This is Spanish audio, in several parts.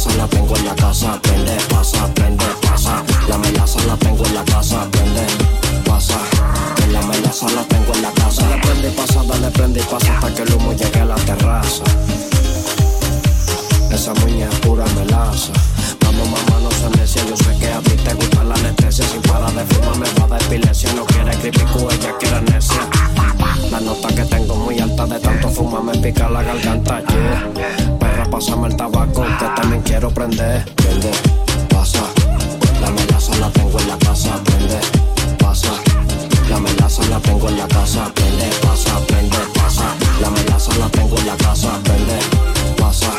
melaza la tengo en la casa, prende, pasa, prende, pasa. La melaza la tengo en la casa, prende, pasa. Que la melaza la tengo en la casa, la prende pasa, dale prende y pasa hasta que el humo llegue a la terraza. Esa muñeca es pura melaza. Vamos mamá, no se necia, yo sé que a ti te gusta la anestesia. Sin parar de fumar me va de epilepsia, no quiere creepy ella quiere necia. La nota que tengo muy alta de tanto fumar me pica la garganta, yeah. Perra, pásame el tabaco quiero prender. Prende, pasa. La melaza la tengo en la casa. Prende, pasa. La melaza la tengo en la casa. Prende, pasa, prende, pasa. La melaza la tengo en la casa. Prende, pasa.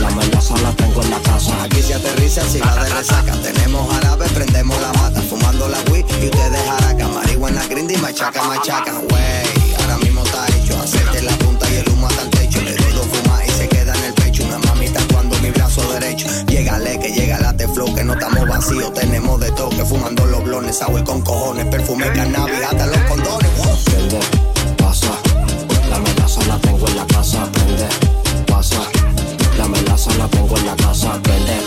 La melaza la tengo en la casa. Aquí se aterriza si la de resaca. Tenemos jarabe, prendemos la mata. Fumando la weed y ustedes jaraca. Marihuana grindy machaca, machaca. Wey, no estamos vacíos, tenemos de toque, fumando los blones, agua con cojones, perfume, cannabis, hasta los condones. Prende, pasa, la melaza la tengo en la casa, prende, pasa, la melaza la tengo en la casa, prende.